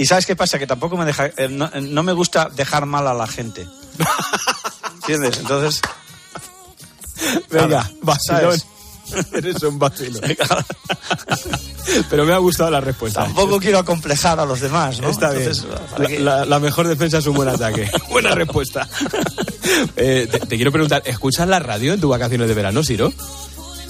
Y ¿sabes qué pasa? Que tampoco me deja, eh, no, no me gusta dejar mal a la gente. ¿Entiendes? Entonces, Venga, vacilón. Eres un vacilón. Pero me ha gustado la respuesta. tampoco quiero acomplejar a los demás, ¿no? Está Entonces, bien. ¿para La, qué? la- la mejor defensa es un buen ataque. Buena respuesta. Eh, te, te quiero preguntar, ¿escuchas la radio en tus vacaciones de verano, Siro?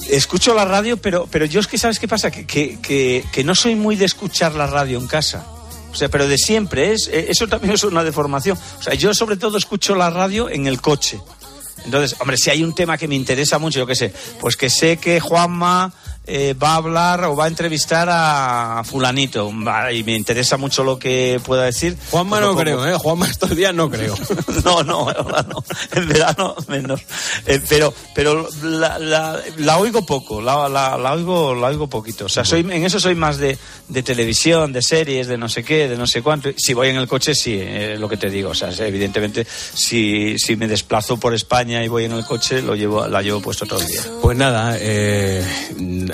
Escucho la radio, pero, pero yo es que, ¿sabes qué pasa? Que, que, que, que no soy muy de escuchar la radio en casa. O sea, pero de siempre, es, eh, eso también es una deformación. O sea, yo sobre todo escucho la radio en el coche. Entonces, hombre, si hay un tema que me interesa mucho, yo qué sé, pues que sé que Juanma eh, va a hablar o va a entrevistar a fulanito y me interesa mucho lo que pueda decir. Juanma pues no creo, ¿eh? Juanma estos días no creo. No, no. En verano menos. Eh, pero pero la, la, la oigo poco, la, la, la oigo, la oigo poquito. O sea, soy, en eso soy más de, de televisión, de series, de no sé qué, de no sé cuánto. Si voy en el coche, sí, eh, lo que te digo. O sea, evidentemente, si, si me desplazo por España y voy en el coche, lo llevo, la llevo puesto todo el día. Pues nada, eh,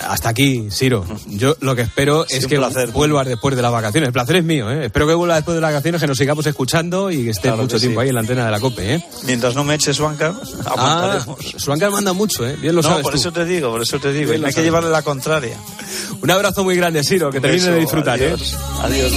hasta aquí, Siro. Yo lo que espero es que placer. vuelvas después de las vacaciones. El placer es mío, ¿eh? Espero que vuelvas después de las vacaciones, que nos sigamos escuchando y que estés Claro mucho que tiempo sí. ahí en la antena de la COPE, ¿eh? Mientras no me eches banca, Ah, aguantaremos. Suanca manda mucho, ¿eh? Bien lo no, sabes por tú. eso te digo, por eso te digo. Bien Y hay que llevarle la contraria. Un abrazo muy grande, Siro, que termine de disfrutar, ¿eh? adiós.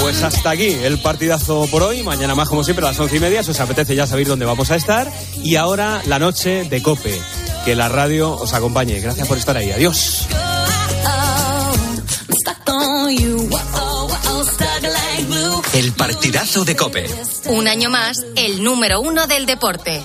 Pues hasta aquí el partidazo por hoy. Mañana más, como siempre, a las once y media. Si os apetece ya saber dónde vamos a estar. Y ahora la noche de Cope. Que la radio os acompañe. Gracias por estar ahí. Adiós. I'm stuck on you. Whoa, whoa, stuck like glue. El partidazo de Cope. Un año más, el número uno del deporte.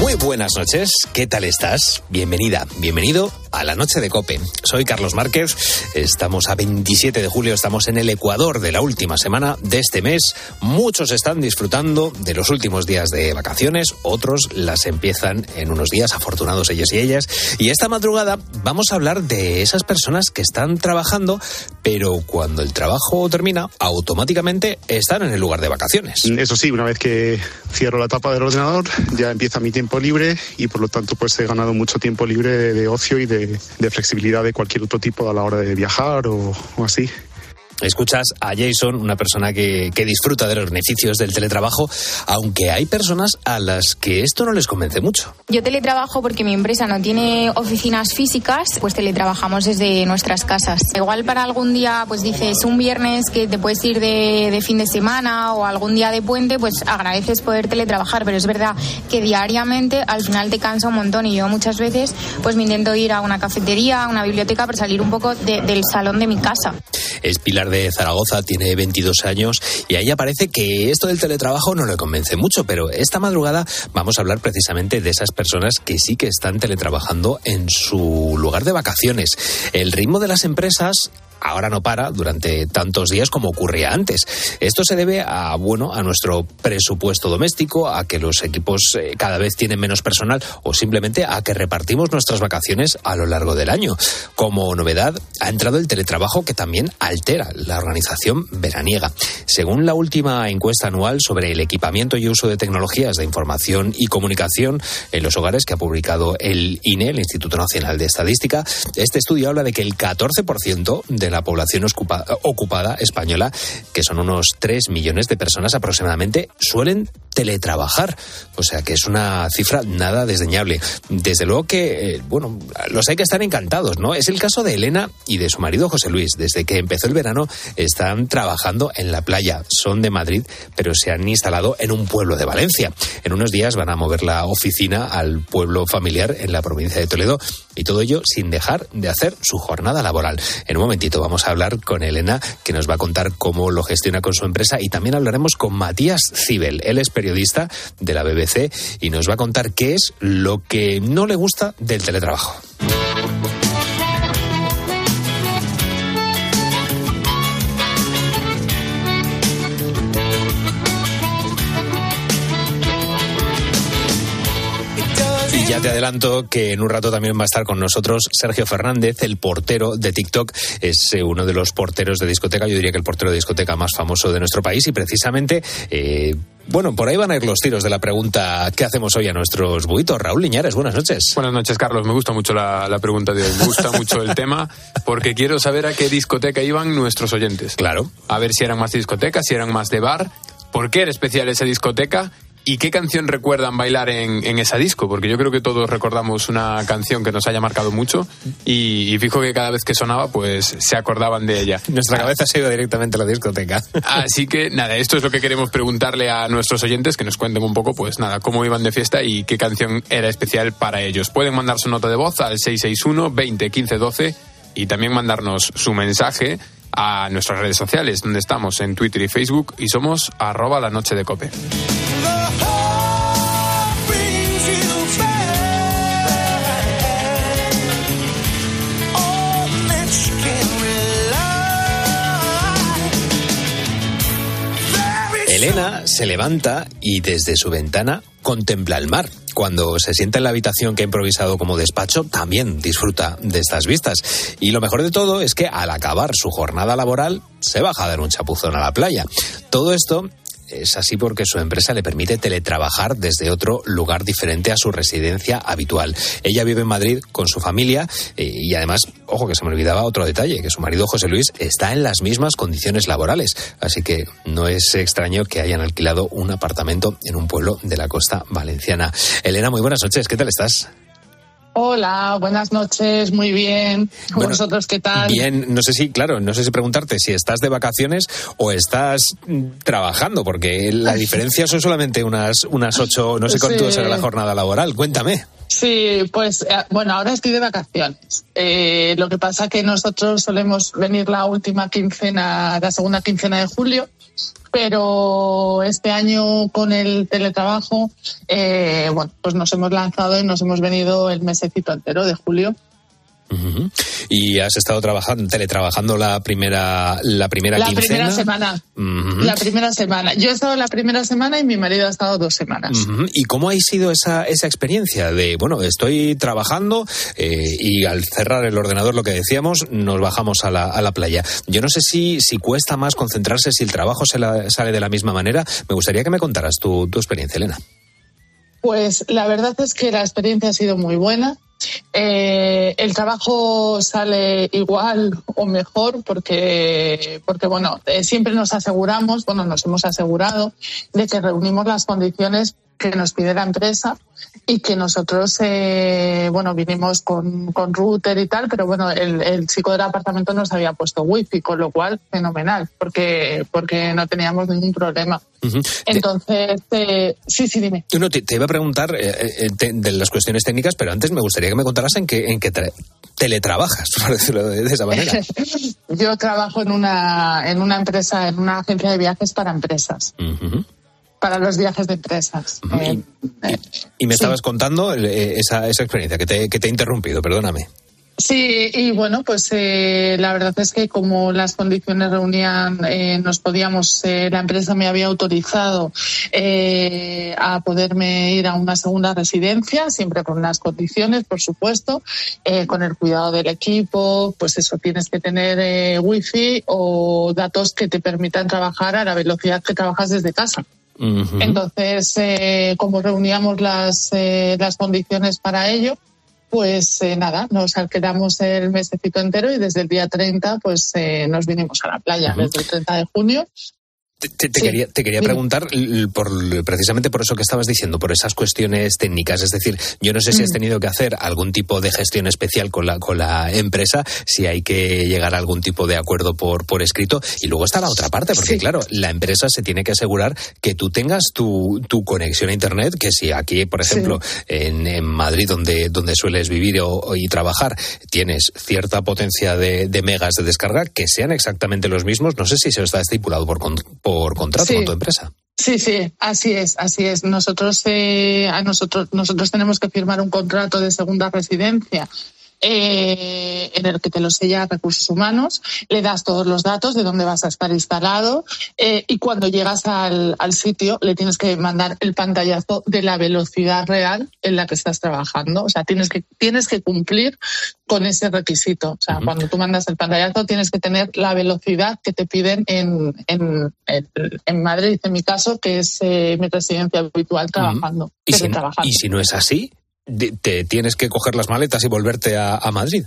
Muy buenas noches, ¿qué tal estás? Bienvenida, bienvenido a la noche de Cope. Soy Carlos Márquez, estamos a 27 de julio, estamos en el Ecuador de la última semana de este mes. Muchos están disfrutando de los últimos días de vacaciones, otros las empiezan en unos días, afortunados ellos y ellas. Y esta madrugada vamos a hablar de esas personas que están trabajando, pero cuando el trabajo termina, automáticamente están en el lugar de vacaciones. Eso sí, una vez que cierro la tapa del ordenador, ya empieza mi tiempo libre y por lo tanto pues he ganado mucho tiempo libre de, ocio y de, flexibilidad de cualquier otro tipo a la hora de viajar o así. Escuchas a Jason, una persona que, que disfruta de los beneficios del teletrabajo, aunque hay personas a las que esto no les convence mucho. Yo teletrabajo porque mi empresa no tiene oficinas físicas, pues teletrabajamos desde nuestras casas. Igual para algún día, pues dices un viernes que te puedes ir de, de fin de semana o algún día de puente, pues agradeces poder teletrabajar, pero es verdad que diariamente al final te cansa un montón y yo muchas veces pues me intento ir a una cafetería, a una biblioteca para salir un poco de- del salón de mi casa. Es Pilar de Zaragoza, tiene 22 años y a ella parece que esto del teletrabajo no le convence mucho, pero esta madrugada vamos a hablar precisamente de esas personas que sí que están teletrabajando en su lugar de vacaciones. El ritmo de las empresas ahora no para durante tantos días como ocurría antes. Esto se debe a bueno a nuestro presupuesto doméstico, a que los equipos eh, cada vez tienen menos personal o simplemente a que repartimos nuestras vacaciones a lo largo del año. Como novedad ha entrado el teletrabajo que también altera la organización veraniega. Según la última encuesta anual sobre el equipamiento y uso de tecnologías de información y comunicación en los hogares que ha publicado el INE, el Instituto Nacional de Estadística, este estudio habla de que el 14% de la población ocupada española, que son unos 3 millones de personas aproximadamente, suelen teletrabajar. O sea que es una cifra nada desdeñable. Desde luego que, eh, bueno, los hay que estar encantados, ¿no? Es el caso de Elena y de su marido José Luis. Desde que empezó el verano están trabajando en la playa. Son de Madrid, pero se han instalado en un pueblo de Valencia. En unos días van a mover la oficina al pueblo familiar en la provincia de Toledo y todo ello sin dejar de hacer su jornada laboral. En un momentito vamos a hablar con Elena, que nos va a contar cómo lo gestiona con su empresa y también hablaremos con Matías Cibel. Él es periodista de la BBC y nos va a contar qué es lo que no le gusta del teletrabajo. Ya te adelanto que en un rato también va a estar con nosotros Sergio Fernández, el portero de TikTok. Es eh, uno de los porteros de discoteca, yo diría que el portero de discoteca más famoso de nuestro país y precisamente, eh, bueno, por ahí van a ir los tiros de la pregunta ¿qué hacemos hoy a nuestros buitos? Raúl Liñares, buenas noches. Buenas noches, Carlos. Me gusta mucho la, la pregunta de hoy. Me gusta mucho el tema porque quiero saber a qué discoteca iban nuestros oyentes. Claro. A ver si eran más de discoteca, si eran más de bar. ¿Por qué era especial esa discoteca? ¿Y qué canción recuerdan bailar en, en esa disco? Porque yo creo que todos recordamos una canción que nos haya marcado mucho y, y fijo que cada vez que sonaba, pues se acordaban de ella. Nuestra cabeza se ido directamente a la discoteca. Así que nada, esto es lo que queremos preguntarle a nuestros oyentes, que nos cuenten un poco, pues nada, cómo iban de fiesta y qué canción era especial para ellos. Pueden mandar su nota de voz al 661 20 15 12 y también mandarnos su mensaje a nuestras redes sociales, donde estamos en Twitter y Facebook y somos arroba la noche de cope. Elena se levanta y desde su ventana contempla el mar. Cuando se sienta en la habitación que ha improvisado como despacho, también disfruta de estas vistas. Y lo mejor de todo es que al acabar su jornada laboral, se baja a dar un chapuzón a la playa. Todo esto es así porque su empresa le permite teletrabajar desde otro lugar diferente a su residencia habitual. Ella vive en Madrid con su familia eh, y además, ojo que se me olvidaba otro detalle, que su marido José Luis está en las mismas condiciones laborales. Así que no es extraño que hayan alquilado un apartamento en un pueblo de la costa valenciana. Elena, muy buenas noches, ¿qué tal estás? Hola, buenas noches, muy bien. Bueno, ¿Vosotros qué tal? Bien, no sé si, claro, no sé si preguntarte si estás de vacaciones o estás trabajando, porque la diferencia son solamente unas, unas ocho, no sé cuánto será la jornada laboral. Cuéntame. Sí, pues eh, bueno, ahora estoy de vacaciones. Eh, lo que pasa que nosotros solemos venir la última quincena, la segunda quincena de julio, pero este año con el teletrabajo, eh, bueno, pues nos hemos lanzado y nos hemos venido el mesecito entero de julio. Y has estado trabajando, teletrabajando la primera, la primera La quincena. primera semana. La primera semana. Yo he estado la primera semana y mi marido ha estado dos semanas. ¿Y cómo ha sido esa, esa experiencia de, bueno, estoy trabajando eh, y al cerrar el ordenador, lo que decíamos, nos bajamos a la, a la playa? Yo no sé si, si cuesta más concentrarse, si el trabajo se la- sale de la misma manera. Me gustaría que me contaras tu, tu experiencia, Elena. Pues la verdad es que la experiencia ha sido muy buena. Eh, el trabajo sale igual o mejor porque, porque bueno, eh, siempre nos aseguramos, bueno, nos hemos asegurado de que reunimos las condiciones que nos pide la empresa y que nosotros, eh, bueno, vinimos con, con router y tal, pero bueno, el, el chico del apartamento nos había puesto wifi, con lo cual fenomenal, porque, porque no teníamos ningún problema. Ujú. Entonces, eh, sí, sí, dime. No, te, te iba a preguntar eh, eh, te- de las cuestiones técnicas, pero antes me gustaría que me contaras en qué, en qué tra- teletrabajas, por decirlo de, de esa manera. Yo trabajo en una, en una empresa, en una agencia de viajes para empresas, Ujú. Para los viajes de empresas. Eh, Y me Sí. estabas contando eh, esa, esa experiencia que te, que te he interrumpido, perdóname. Sí, y bueno, pues eh, la verdad es que como las condiciones reunían, eh, nos podíamos, eh, la empresa me había autorizado eh, a poderme ir a una segunda residencia, siempre con las condiciones, por supuesto, con el cuidado del equipo, pues eso, tienes que tener eh, wifi o datos que te permitan trabajar a la velocidad que trabajas desde casa. Entonces, eh, como reuníamos las, eh, las condiciones para ello, pues eh, nada, nos alquilamos el mesecito entero y desde el día 30 pues eh, nos vinimos a la playa, desde el 30 de junio. Te, te- te Sí. quería, te quería preguntar por, precisamente por eso que estabas diciendo, por esas cuestiones técnicas. Es decir, yo no sé si has Mm. tenido que hacer algún tipo de gestión especial con la, con la empresa, si hay que llegar a algún tipo de acuerdo por, por escrito. Y luego está la otra parte, porque Sí. claro, la empresa se tiene que asegurar que tú tengas tu, tu conexión a Internet, que si aquí, por Sí. ejemplo, en, en Madrid, donde, donde sueles vivir o, y trabajar, tienes cierta potencia de, de megas de descarga, que sean exactamente los mismos. No sé si eso está estipulado por, por contrato Sí. con tu empresa. Sí, sí, así es, así es. Nosotros, eh, a nosotros, nosotros tenemos que firmar un contrato de segunda residencia eh, en el que te lo sella recursos humanos, le das todos los datos de dónde vas a estar instalado eh, y cuando llegas al, al sitio le tienes que mandar el pantallazo de la velocidad real en la que estás trabajando. O sea, tienes que, tienes que cumplir con ese requisito. O sea, cuando tú mandas el pantallazo tienes que tener la velocidad que te piden en, en, en- Madrid, en mi caso, que es eh, mi residencia habitual trabajando. Y si, teletrabajando. y si no es así, te tienes que coger las maletas y volverte a, Madrid.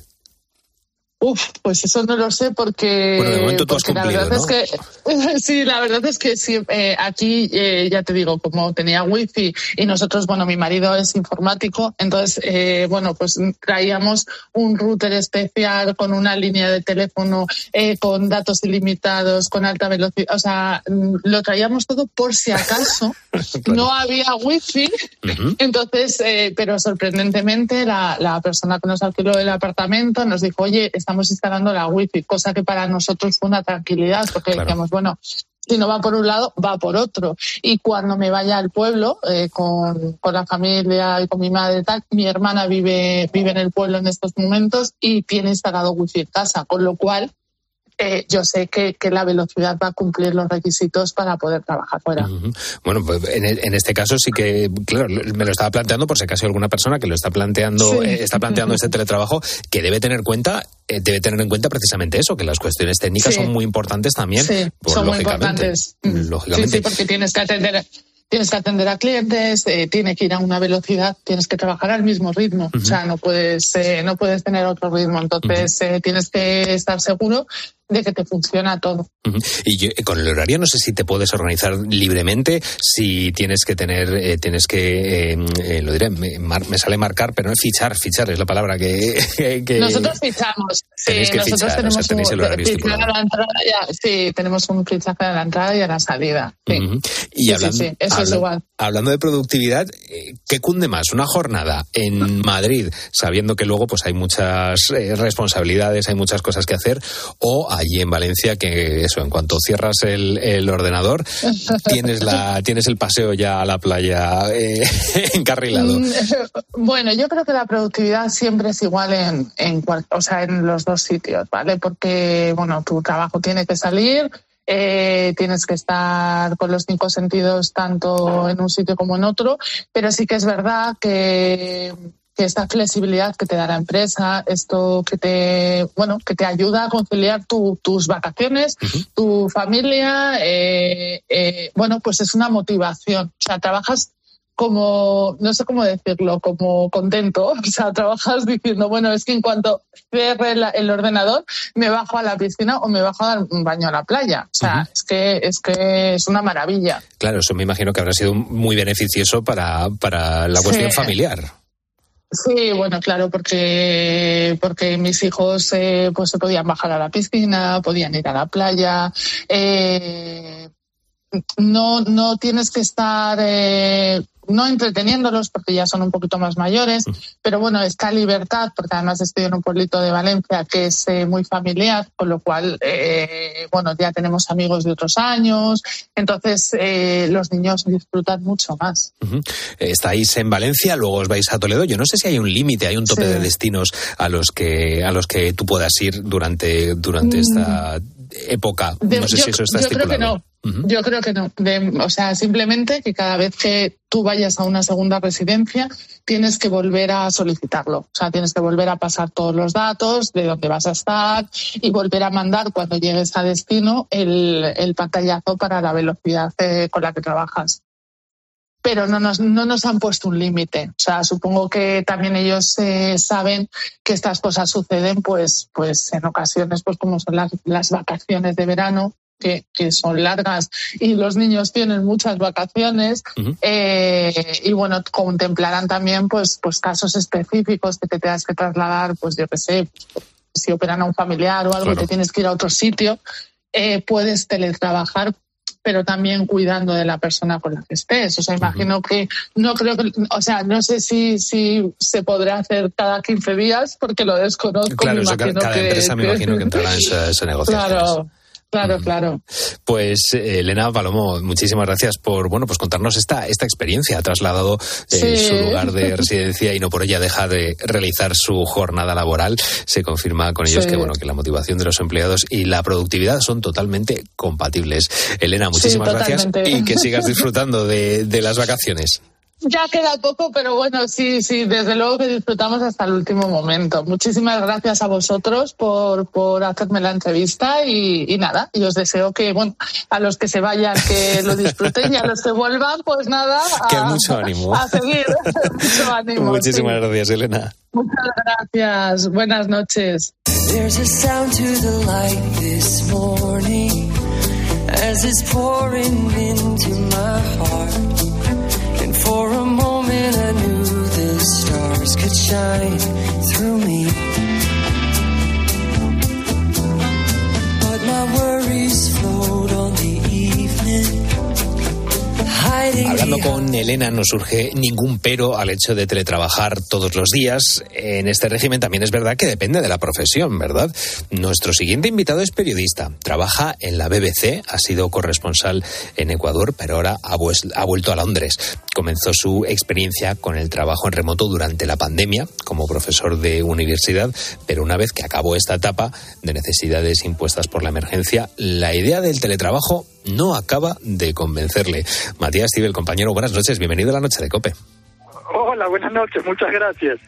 Uf, pues eso no lo sé porque, Bueno, de momento tú has la cumplido, verdad ¿no? es que sí, la verdad es que sí, eh, aquí eh, ya te digo, como tenía wifi y nosotros, bueno, mi marido es informático, entonces, eh, bueno, pues traíamos un router especial con una línea de teléfono, eh, con datos ilimitados, con alta velocidad, o sea, mm, lo traíamos todo por si acaso no había wifi, entonces, eh, pero sorprendentemente la, la persona que nos alquiló el apartamento nos dijo, oye, estamos instalando la wifi, cosa que para nosotros fue una tranquilidad, porque decíamos, bueno, si no va por un lado, va por otro. Y cuando me vaya al pueblo eh, con, con la familia y con mi madre y tal, mi hermana vive, vive en el pueblo en estos momentos y tiene instalado wifi en casa, con lo cual eh, yo sé que, que la velocidad va a cumplir los requisitos para poder trabajar fuera. Bueno, pues en, en este caso sí que, claro, me lo estaba planteando por si acaso alguna persona que lo está planteando, Sí. eh, está planteando este teletrabajo, que debe tener cuenta, eh, debe tener en cuenta precisamente eso, que las cuestiones técnicas Sí. son muy importantes también. Sí, pues, son muy lógicamente, importantes. Mm. Sí, Lógicamente. sí, porque tienes que atender, tienes que atender a clientes, eh, tiene que ir a una velocidad, tienes que trabajar al mismo ritmo. O sea, no puedes, eh, no puedes tener otro ritmo. Entonces, eh, tienes que estar seguro de que te funciona todo. Ujú. Y yo, con el horario no sé si te puedes organizar libremente, si tienes que tener, eh, tienes que, eh, eh, lo diré, me, mar- me sale marcar, pero no fichar, fichar es la palabra que... que- Nosotros fichamos. Sí, Tenéis que nosotros fichar, o sea, tenemos tenéis el un horario estipulado. a la entrada ya- sí, tenemos un fichaje a la entrada y a la salida. Sí. Y Sí, hablando, sí, eso es igual. hablando de productividad, eh, ¿qué cunde más? ¿Una jornada en Madrid, sabiendo que luego pues hay muchas eh, responsabilidades, hay muchas cosas que hacer, o allí en Valencia, que eso, en cuanto cierras el, el ordenador, tienes, la, tienes el paseo ya a la playa eh, encarrilado? Mm, Bueno, yo creo que la productividad siempre es igual en, en, cual- o sea, en los dos sitios, ¿vale? Porque, bueno, tu trabajo tiene que salir, eh, tienes que estar con los cinco sentidos tanto en un sitio como en otro, pero sí que es verdad que que esta flexibilidad que te da la empresa, esto que te, bueno, que te ayuda a conciliar tu- tus vacaciones, tu familia, eh, eh, bueno, pues es una motivación. O sea, trabajas como, no sé cómo decirlo, como contento. O sea, trabajas diciendo, bueno, es que en cuanto cierre la- el ordenador, me bajo a la piscina o me bajo a dar un baño a la playa. O sea, es que, es que es una maravilla. Claro, eso me imagino que habrá sido muy beneficioso para, para la cuestión Sí. familiar. Sí, bueno, claro, porque, porque mis hijos eh, pues se podían bajar a la piscina, podían ir a la playa. eh, no, no tienes que estar eh, no entreteniéndolos porque ya son un poquito más mayores, pero bueno, esta libertad, porque además estoy en un pueblito de Valencia que es eh, muy familiar, con lo cual, eh, bueno, ya tenemos amigos de otros años, entonces eh, los niños disfrutan mucho más. Estáis en Valencia, luego os vais a Toledo. Yo no sé si hay un límite, hay un tope Sí. de destinos a los que a los que tú puedas ir durante durante esta época. De- no sé yo, si eso está yo creo que Yo creo que no. De- o sea, simplemente que cada vez que tú vayas a una segunda residencia, tienes que volver a solicitarlo. O sea, tienes que volver a pasar todos los datos de dónde vas a estar y volver a mandar cuando llegues a destino el, el pantallazo para la velocidad eh, con la que trabajas. Pero no nos, no nos han puesto un límite. O sea, supongo que también ellos eh, saben que estas cosas suceden, pues, pues en ocasiones, pues como son las, las vacaciones de verano, que, que son largas y los niños tienen muchas vacaciones eh, y bueno contemplarán también pues pues casos específicos que te tengas que trasladar pues yo qué sé si operan a un familiar o algo y te tienes que ir a otro sitio eh, puedes teletrabajar pero también cuidando de la persona con la que estés. O sea, imagino que no creo que, o sea, no sé si, si se podrá hacer cada 15 días porque lo desconozco. Claro, me eso cada que- empresa me que- imagino que entrará en esa, esa negociación. Claro. Claro, claro. Pues eh, Elena Palomo, muchísimas gracias por bueno pues contarnos esta esta experiencia. Ha trasladado eh, Sí. su lugar de residencia y no por ella deja de realizar su jornada laboral. Se confirma con ellos Sí. que bueno que la motivación de los empleados y la productividad son totalmente compatibles. Elena, muchísimas gracias y que sigas disfrutando de, de las vacaciones. Ya queda poco, pero bueno, sí, sí, desde luego que disfrutamos hasta el último momento. Muchísimas gracias a vosotros por, por hacerme la entrevista y, y nada, y os deseo que, bueno, a los que se vayan, que lo disfruten y a los que vuelvan, pues nada, Que a, mucho ánimo. a seguir. mucho ánimo. Muchísimas sí. gracias, Elena. Muchas gracias. Buenas noches. There's a sound to the light this morning as it's pouring into my heart. Shine through me. But my worries float on the evening. Hiding Hablando con Elena no surge ningún pero al hecho de teletrabajar todos los días. En este régimen también es verdad que depende de la profesión, ¿verdad? Nuestro siguiente invitado es periodista. Trabaja en la BBC, ha sido corresponsal en Ecuador, pero ahora ha vuelto a Londres. Comenzó su experiencia con el trabajo en remoto durante la pandemia como profesor de universidad, pero una vez que acabó esta etapa de necesidades impuestas por la emergencia, la idea del teletrabajo no acaba de convencerle. Matías Tibel, compañero, buenas noches, bienvenido a la noche de Cope. Hola, buenas noches, muchas gracias.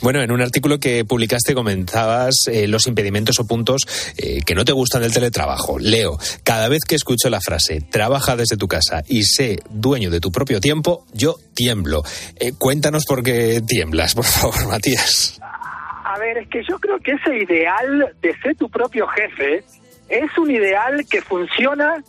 Bueno, en un artículo que publicaste comenzabas eh, los impedimentos o puntos eh, que no te gustan del teletrabajo. Leo, cada vez que escucho la frase trabaja desde tu casa y sé dueño de tu propio tiempo, yo tiemblo. Eh, cuéntanos por qué tiemblas, por favor, Matías. A ver, es que yo creo que ese ideal de ser tu propio jefe es un ideal que funciona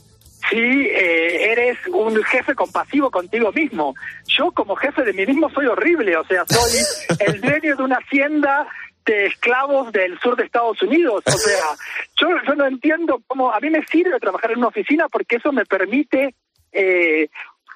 si eh, eres un jefe compasivo contigo mismo. Yo como jefe de mí mismo soy horrible, o sea, soy el dueño de una hacienda de esclavos del sur de Estados Unidos. O sea, yo, yo no entiendo cómo... A mí me sirve trabajar en una oficina porque eso me permite... Eh,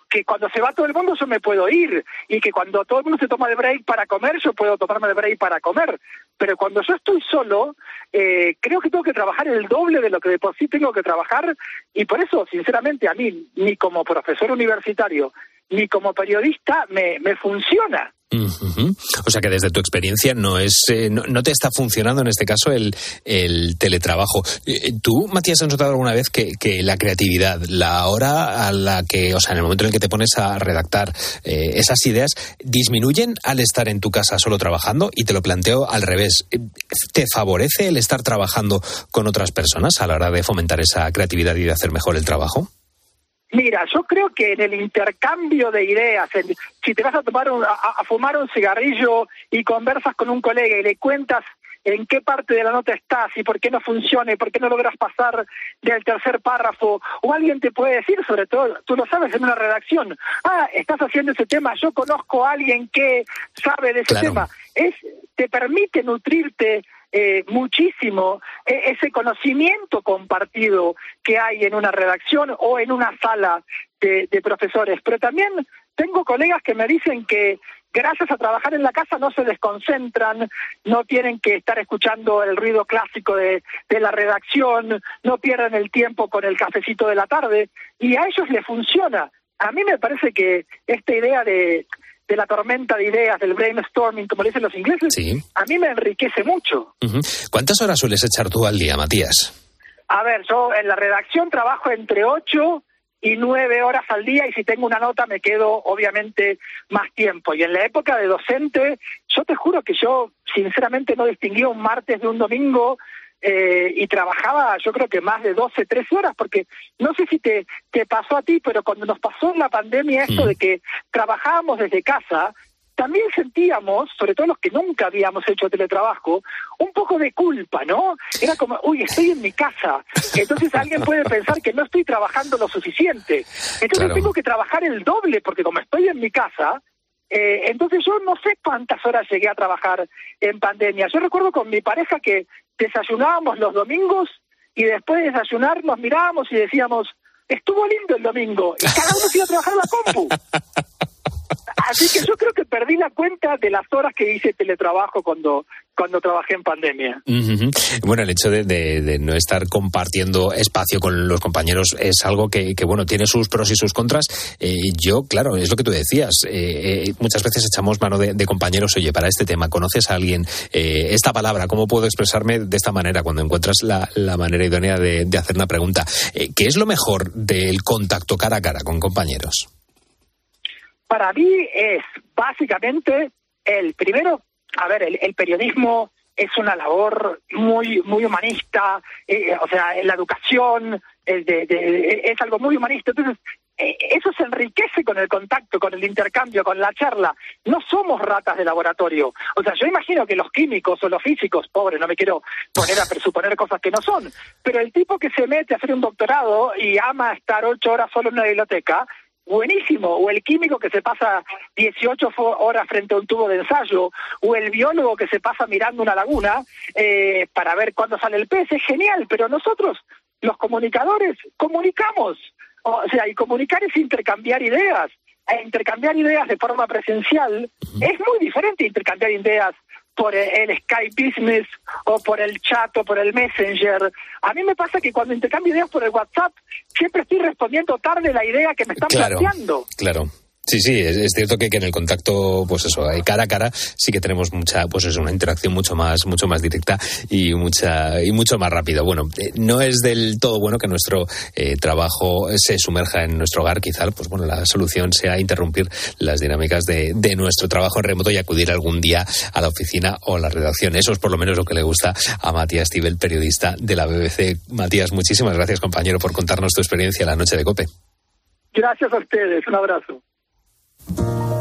que cuando se va todo el mundo yo me puedo ir. Y que cuando todo el mundo se toma de break para comer yo puedo tomarme de break para comer. Pero cuando yo estoy solo eh, creo que tengo que trabajar el doble de lo que de por sí tengo que trabajar. Y por eso sinceramente a mí ni como profesor universitario ni como periodista me, me funciona O sea que desde tu experiencia no es eh, no, te está funcionando en este caso el, el teletrabajo. Eh, ¿Tú, Matías, has notado alguna vez que, que la creatividad, la hora a la que, o sea, en el momento en el que te pones a redactar eh, esas ideas, disminuyen al estar en tu casa solo trabajando? Y te lo planteo al revés. Eh, ¿Te favorece el estar trabajando con otras personas a la hora de fomentar esa creatividad y de hacer mejor el trabajo? Mira, yo creo que en el intercambio de ideas, en- si te vas a tomar un- a, a fumar un cigarrillo y conversas con un colega y le cuentas en qué parte de la nota estás y por qué no funciona y por qué no logras pasar del tercer párrafo, o alguien te puede decir, sobre todo, tú lo sabes en una redacción, ah, estás haciendo ese tema, yo conozco a alguien que sabe de ese Claro. tema, es te permite nutrirte eh, muchísimo e- ese conocimiento compartido que hay en una redacción o en una sala de, profesores. Pero también tengo colegas que me dicen que gracias a trabajar en la casa no se desconcentran, no tienen que estar escuchando el ruido clásico de, de la redacción, no pierden el tiempo con el cafecito de la tarde y a ellos les funciona. A mí me parece que esta idea de, de la tormenta de ideas, del brainstorming, como le dicen los ingleses, Sí. a mí me enriquece mucho. ¿Cuántas horas sueles echar tú al día, Matías? A ver, yo en la redacción trabajo entre ocho y nueve horas al día y si tengo una nota me quedo obviamente más tiempo. Y en la época de docente, yo te juro que yo sinceramente no distinguía un martes de un domingo eh, y trabajaba yo creo que más de 12, 13 horas, porque no sé si te, te pasó a ti, pero cuando nos pasó en la pandemia esto Mm. de que trabajábamos desde casa, también sentíamos, sobre todo los que nunca habíamos hecho teletrabajo, un poco de culpa, ¿no? Era como, uy, estoy en mi casa. Entonces alguien puede pensar que no estoy trabajando lo suficiente. Entonces Claro. tengo que trabajar el doble, porque como estoy en mi casa, eh, entonces yo no sé cuántas horas llegué a trabajar en pandemia. Yo recuerdo con mi pareja que desayunábamos los domingos y después de desayunar nos mirábamos y decíamos, estuvo lindo el domingo. Y cada uno se iba a trabajar la compu. Así que yo creo que perdí la cuenta de las horas que hice teletrabajo cuando, cuando trabajé en pandemia. Bueno, el hecho de, no estar compartiendo espacio con los compañeros es algo que, bueno, tiene sus pros y sus contras. Eh, yo, claro, es lo que tú decías. eh, eh, muchas veces echamos mano de, compañeros. Oye, para este tema, ¿conoces a alguien? Esta palabra, ¿cómo puedo expresarme de esta manera? Cuando encuentras la, manera idónea de, hacer una pregunta. ¿Qué es lo mejor del contacto cara a cara con compañeros? Para mí es básicamente el primero, a ver, el, el periodismo es una labor muy muy humanista, eh, o sea, la educación de- es algo muy humanista. Entonces, eh, eso se enriquece con el contacto, con el intercambio, con la charla. No somos ratas de laboratorio. O sea, yo imagino que los químicos o los físicos, pobres, no me quiero poner a presuponer cosas que no son, pero el tipo que se mete a hacer un doctorado y ama estar ocho horas solo en una biblioteca, buenísimo, o el químico que se pasa 18 fo- horas frente a un tubo de ensayo, o el biólogo que se pasa mirando una laguna eh, para ver cuándo sale el pez, es genial, pero nosotros, los comunicadores, comunicamos. O sea, y comunicar es intercambiar ideas. E intercambiar ideas de forma presencial es muy diferente a intercambiar ideas por el Skype Business o por el chat o por el Messenger. A mí me pasa que cuando intercambio ideas por el WhatsApp, siempre estoy respondiendo tarde la idea que me están Claro, planteando. claro. Sí, sí, es, es cierto que, en el contacto, pues eso, cara a cara, sí que tenemos mucha, pues eso, una interacción mucho más, mucho más directa y mucha, y mucho más rápido. Bueno, eh, no es del todo bueno que nuestro eh, trabajo se sumerja en nuestro hogar, quizá, pues bueno, la solución sea interrumpir las dinámicas de, nuestro trabajo en remoto y acudir algún día a la oficina o a la redacción. Eso es por lo menos lo que le gusta a Matías Tibel, periodista de la BBC. Matías, muchísimas gracias, compañero, por contarnos tu experiencia en la noche de COPE. Gracias a ustedes, un abrazo. Thank you.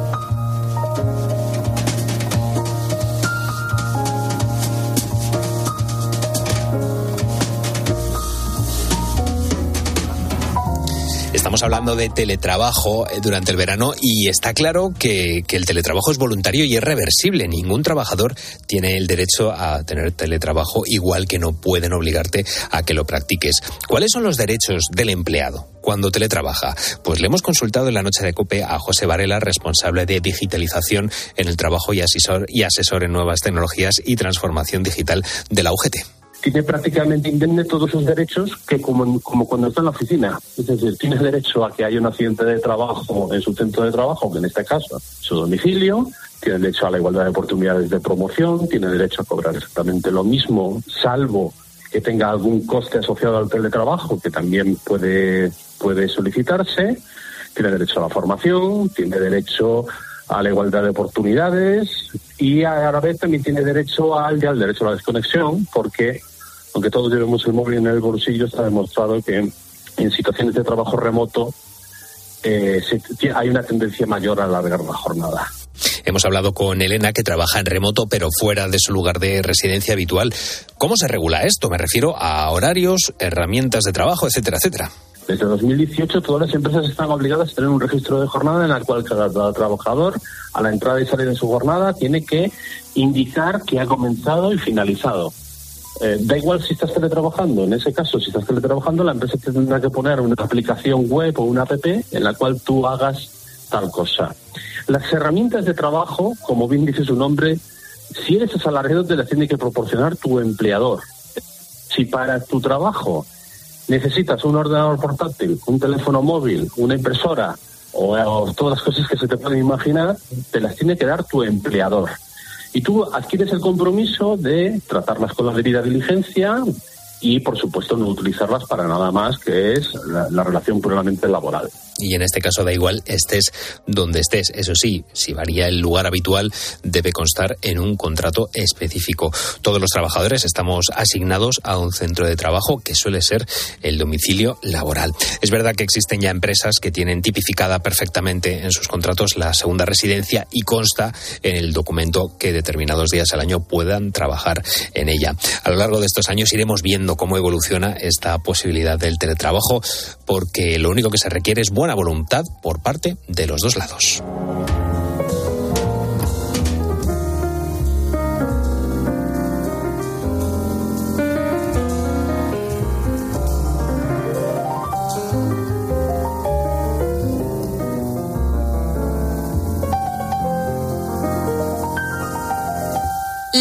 Estamos hablando de teletrabajo eh, durante el verano y está claro que, el teletrabajo es voluntario y es reversible. Ningún trabajador tiene el derecho a tener teletrabajo igual que no pueden obligarte a que lo practiques. ¿Cuáles son los derechos del empleado? Cuando teletrabaja, pues le hemos consultado en la noche de COPE a José Varela, responsable de digitalización en el trabajo y asesor, y asesor en nuevas tecnologías y transformación digital de la UGT. Tiene prácticamente indemne todos sus derechos que como, como cuando está en la oficina. Es decir, tiene derecho a que haya un accidente de trabajo en su centro de trabajo, que en este caso su domicilio, tiene derecho a la igualdad de oportunidades de promoción, tiene derecho a cobrar exactamente lo mismo, salvo que tenga algún coste asociado al teletrabajo, que también puede, puede solicitarse, tiene derecho a la formación, tiene derecho a la igualdad de oportunidades y a la vez también tiene derecho al, al derecho a la desconexión, porque aunque todos llevemos el móvil en el bolsillo, está demostrado que en situaciones de trabajo remoto eh, se- hay una tendencia mayor a alargar la jornada. Hemos hablado con Elena, que trabaja en remoto, pero fuera de su lugar de residencia habitual. ¿Cómo se regula esto? Me refiero a horarios, herramientas de trabajo, etcétera, etcétera. Desde 2018 todas las empresas están obligadas a tener un registro de jornada en el cual cada trabajador a la entrada y salida de su jornada tiene que indicar que ha comenzado y finalizado. Eh, da igual si estás teletrabajando, en ese caso, si estás teletrabajando, la empresa te tendrá que poner una aplicación web o una app en la cual tú hagas tal cosa. Las herramientas de trabajo, como bien dice su nombre, si eres asalariado te las tiene que proporcionar tu empleador. Si para tu trabajo necesitas un ordenador portátil, un teléfono móvil, una impresora o todas las cosas que se te pueden imaginar, te las tiene que dar tu empleador. Y tú adquieres el compromiso de tratarlas con la debida diligencia y, por supuesto, no utilizarlas para nada más que es la, la relación puramente laboral. Y en este caso da igual estés donde estés. Eso sí, si varía el lugar habitual, debe constar en un contrato específico. Todos los trabajadores estamos asignados a un centro de trabajo que suele ser el domicilio laboral. Es verdad que existen ya empresas que tienen tipificada perfectamente en sus contratos la segunda residencia y consta en el documento que determinados días al año puedan trabajar en ella. A lo largo de estos años iremos viendo cómo evoluciona esta posibilidad del teletrabajo, porque lo único que se requiere es buena voluntad por parte de los dos lados.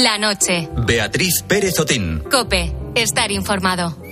La noche. Beatriz Pérez Otín. Cope. Estar informado.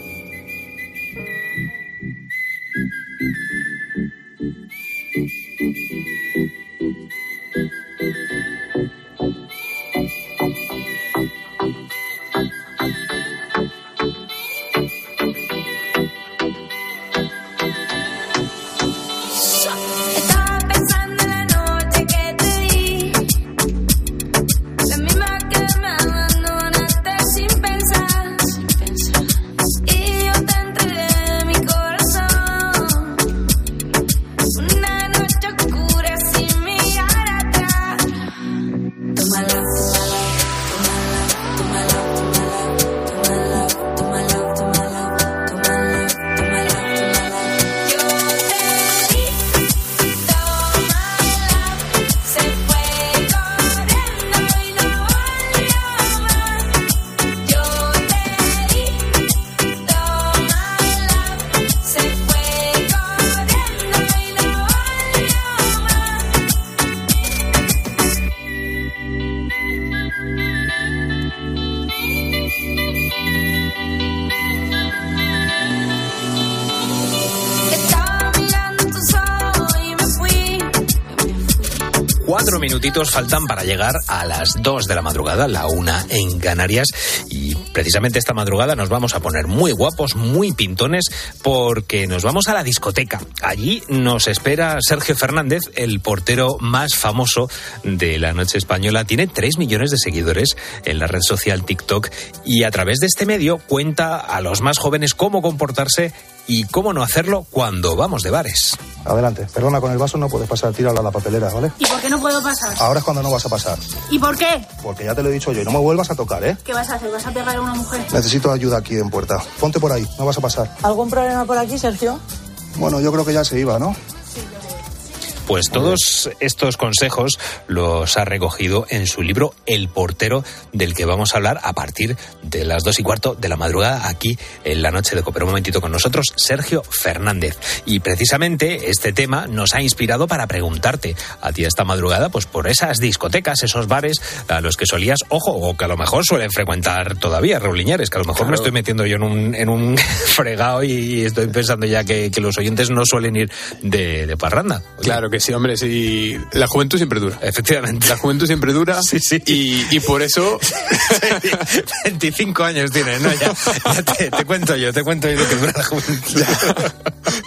Minutitos faltan para llegar a las dos de la madrugada, la una en Canarias. Y precisamente esta madrugada nos vamos a poner muy guapos, muy pintones, porque nos vamos a la discoteca. Allí nos espera Sergio Fernández, el portero más famoso de la noche española. Tiene tres millones de seguidores en la red social TikTok y a través de este medio cuenta a los más jóvenes cómo comportarse y cómo no hacerlo cuando vamos de bares. Adelante, perdona, con el vaso no puedes pasar, tíralo a la papelera, ¿vale? ¿Y por qué no puedo pasar? Ahora es cuando no vas a pasar, ¿Y por qué? porque ya te lo he dicho yo y no me vuelvas a tocar, ¿eh? ¿Qué vas a hacer? ¿Vas a pegar a una mujer? Necesito ayuda aquí en puerta. Ponte por ahí, no vas a pasar. ¿Algún problema por aquí, Sergio? Bueno, yo creo que ya se iba, ¿no? Pues todos estos consejos los ha recogido en su libro El portero, del que vamos a hablar a partir de las dos y cuarto de la madrugada aquí en la noche de Coper. Un momentito con nosotros, Sergio Fernández. Y precisamente este tema nos ha inspirado para preguntarte a ti esta madrugada, pues por esas discotecas, esos bares a los que solías, ojo, o que a lo mejor suelen frecuentar todavía, Rauliñares, que a lo mejor me estoy metiendo yo en un, en un fregado y estoy pensando ya que, que los oyentes no suelen ir de, de parranda. Claro que sí, hombre, sí. La juventud siempre dura. Efectivamente. La juventud siempre dura. Sí, sí. Y, y por eso. 25 años tienes, ¿no? Ya, ya te, te cuento yo, te cuento yo lo que dura la juventud.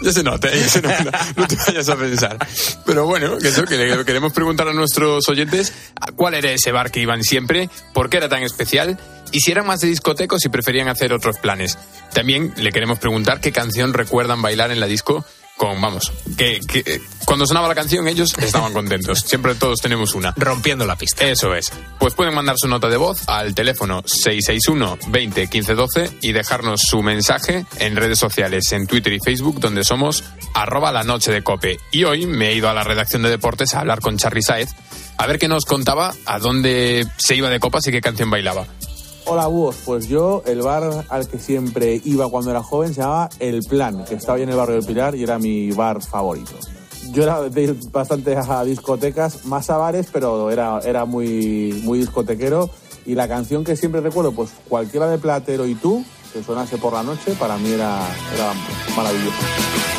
Ya se nota, ya se nota. No te vayas a pensar. Pero bueno, que eso, que le queremos preguntar a nuestros oyentes cuál era ese bar que iban siempre, por qué era tan especial y si eran más de discotecos y preferían hacer otros planes. También le queremos preguntar qué canción recuerdan bailar en la disco con, vamos, que, que cuando sonaba la canción ellos estaban contentos. Siempre todos tenemos una. Rompiendo la pista. Eso es. Pues pueden mandar su nota de voz al teléfono 661 20 15 12 y dejarnos su mensaje en redes sociales, en Twitter y Facebook, donde somos arroba la noche de cope. Y hoy me he ido a la redacción de deportes a hablar con Charly Saez a ver qué nos contaba, a dónde se iba de copas y qué canción bailaba. Hola, búhos. Pues yo, el bar al que siempre iba cuando era joven se llamaba El Plan, que estaba en el barrio del Pilar y era mi bar favorito. Yo era de ir bastante a discotecas, más a bares, pero era, era muy, muy discotequero. Y la canción que siempre recuerdo, pues cualquiera de Platero y tú, que sonase por la noche, para mí era, era maravilloso.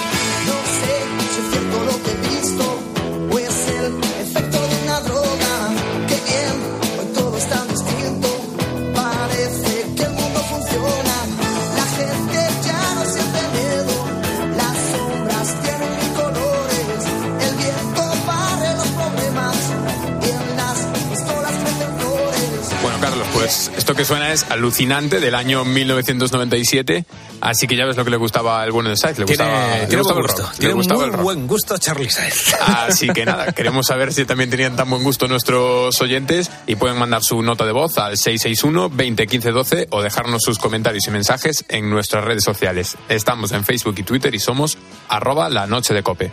Suena es alucinante del año 1997. Así que ya ves lo que le gustaba al bueno de Saez. Le Tiene- gustaba, le tiene gustaba buen el gusto. rock. Le Tiene gustaba muy el rock. buen gusto Charly Saez. Así que nada, queremos saber si también tenían tan buen gusto nuestros oyentes y pueden mandar su nota de voz al 661 20 15 12 o dejarnos sus comentarios y mensajes en nuestras redes sociales. Estamos en Facebook y Twitter y somos arroba la noche de cope.